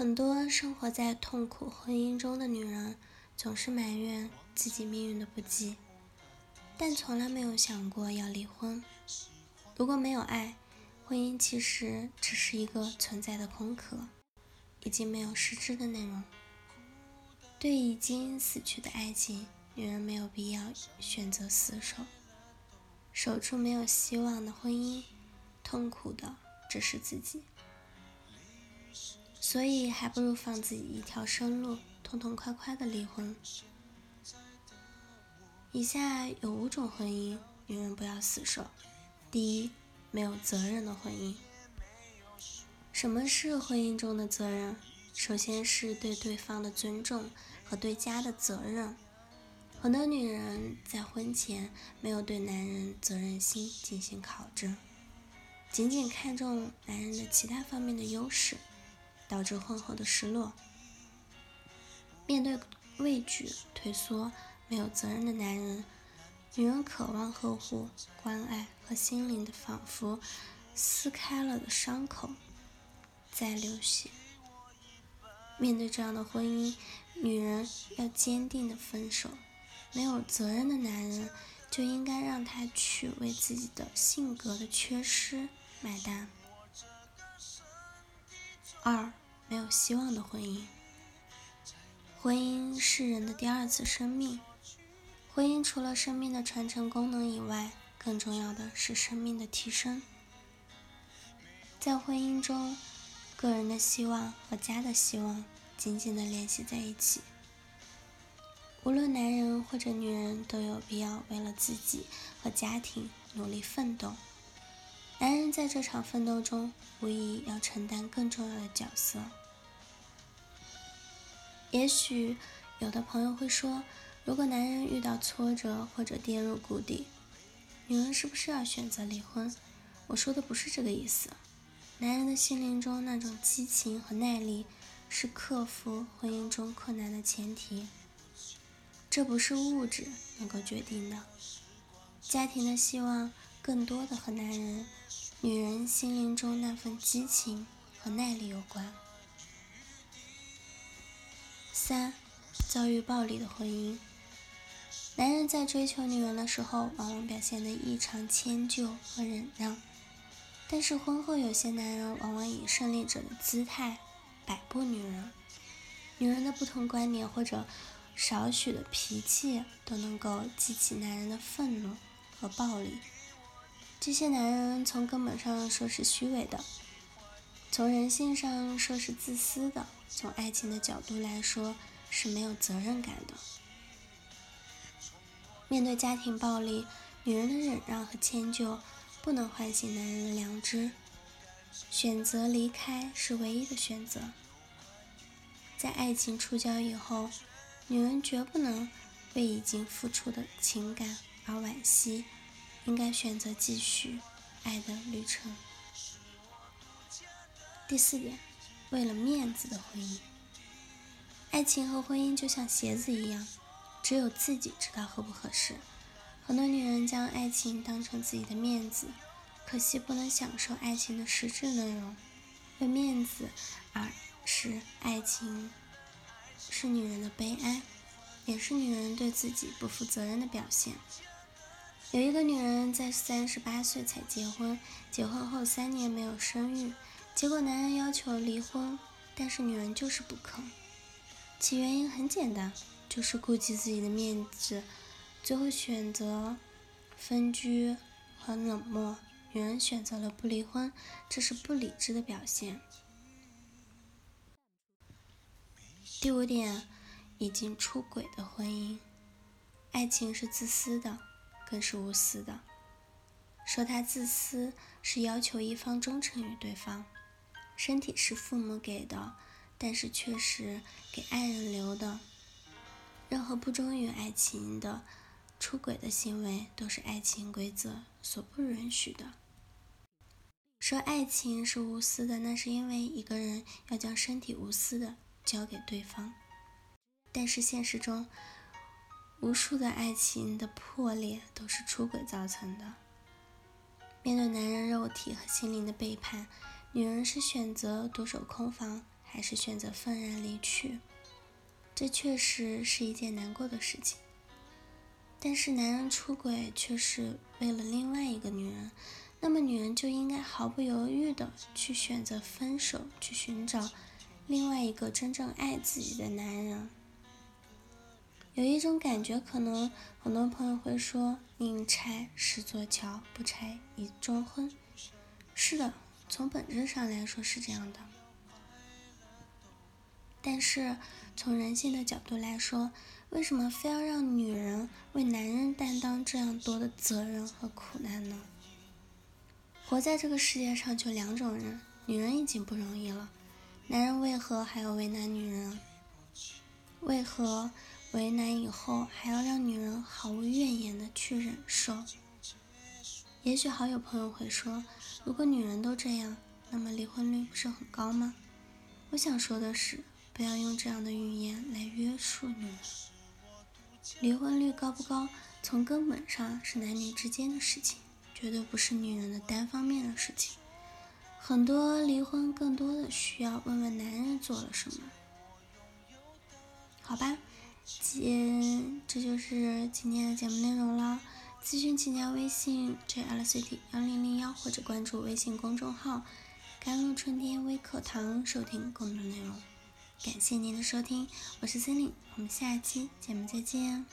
很多生活在痛苦婚姻中的女人，总是埋怨自己命运的不济，但从来没有想过要离婚。如果没有爱，婚姻其实只是一个存在的空壳，已经没有实质的内容。对已经死去的爱情，女人没有必要选择死守，守住没有希望的婚姻，痛苦的只是自己。所以，还不如放自己一条生路，痛痛快快的离婚。以下有五种婚姻，女人不要死守。第一，没有责任的婚姻。什么是婚姻中的责任？首先是对对方的尊重和对家的责任。很多女人在婚前没有对男人责任心进行考证，仅仅看重男人的其他方面的优势。导致婚后的失落。面对畏惧、退缩、没有责任的男人，女人渴望呵护、关爱和心灵的仿佛撕开了的伤口在流血。面对这样的婚姻，女人要坚定的分手。没有责任的男人就应该让他去为自己的性格的缺失买单。二。没有希望的婚姻。婚姻是人的第二次生命。婚姻除了生命的传承功能以外，更重要的是生命的提升。在婚姻中，个人的希望和家的希望紧紧的联系在一起。无论男人或者女人，都有必要为了自己和家庭努力奋斗。男人在这场奋斗中，无疑要承担更重要的角色。也许有的朋友会说，如果男人遇到挫折或者跌入谷底，女人是不是要选择离婚？我说的不是这个意思。男人的心灵中那种激情和耐力，是克服婚姻中困难的前提。这不是物质能够决定的。家庭的希望更多的和男人、女人心灵中那份激情和耐力有关。三，遭遇暴力的婚姻。男人在追求女人的时候，往往表现得异常迁就和忍让，但是婚后有些男人往往以胜利者的姿态摆布女人。女人的不同观点或者少许的脾气，都能够激起男人的愤怒和暴力。这些男人从根本上说是虚伪的。从人性上说是自私的，从爱情的角度来说是没有责任感的。面对家庭暴力，女人的忍让和迁就不能唤醒男人的良知，选择离开是唯一的选择。在爱情触礁以后，女人绝不能为已经付出的情感而惋惜，应该选择继续爱的旅程。第四点，为了面子的婚姻，爱情和婚姻就像鞋子一样，只有自己知道合不合适。很多女人将爱情当成自己的面子，可惜不能享受爱情的实质内容。为面子而是爱情，是女人的悲哀，也是女人对自己不负责任的表现。有一个女人在三十八岁才结婚，结婚后三年没有生育。结果男人要求离婚，但是女人就是不肯。其原因很简单，就是顾及自己的面子，最后选择分居和冷漠。女人选择了不离婚，这是不理智的表现。第五点，已经出轨的婚姻，爱情是自私的，更是无私的。说他自私，是要求一方忠诚于对方。身体是父母给的，但是却是给爱人留的。任何不忠于爱情的出轨的行为，都是爱情规则所不允许的。说爱情是无私的，那是因为一个人要将身体无私的交给对方。但是现实中，无数的爱情的破裂都是出轨造成的。面对男人肉体和心灵的背叛。女人是选择独守空房，还是选择愤然离去？这确实是一件难过的事情。但是男人出轨却是为了另外一个女人，那么女人就应该毫不犹豫的去选择分手，去寻找另外一个真正爱自己的男人。有一种感觉，可能很多朋友会说：“宁拆十座桥，不拆一桩婚。”是的，从本质上来说是这样的。但是从人性的角度来说，为什么非要让女人为男人担当这样多的责任和苦难呢？活在这个世界上就两种人，女人已经不容易了，男人为何还要为难女人？为何为难以后还要让女人毫无怨言的去忍受？也许好友朋友会说，如果女人都这样，那么离婚率不是很高吗？我想说的是，不要用这样的语言来约束女人。离婚率高不高，从根本上是男女之间的事情，绝对不是女人的单方面的事情。很多离婚更多的需要问问男人做了什么。好吧，今这就是今天的节目内容了。咨询请加微信 jlcd 幺零零幺或者关注微信公众号“甘露春天微课堂”收听更多内容。感谢您的收听，我是森林，我们下期节目再见。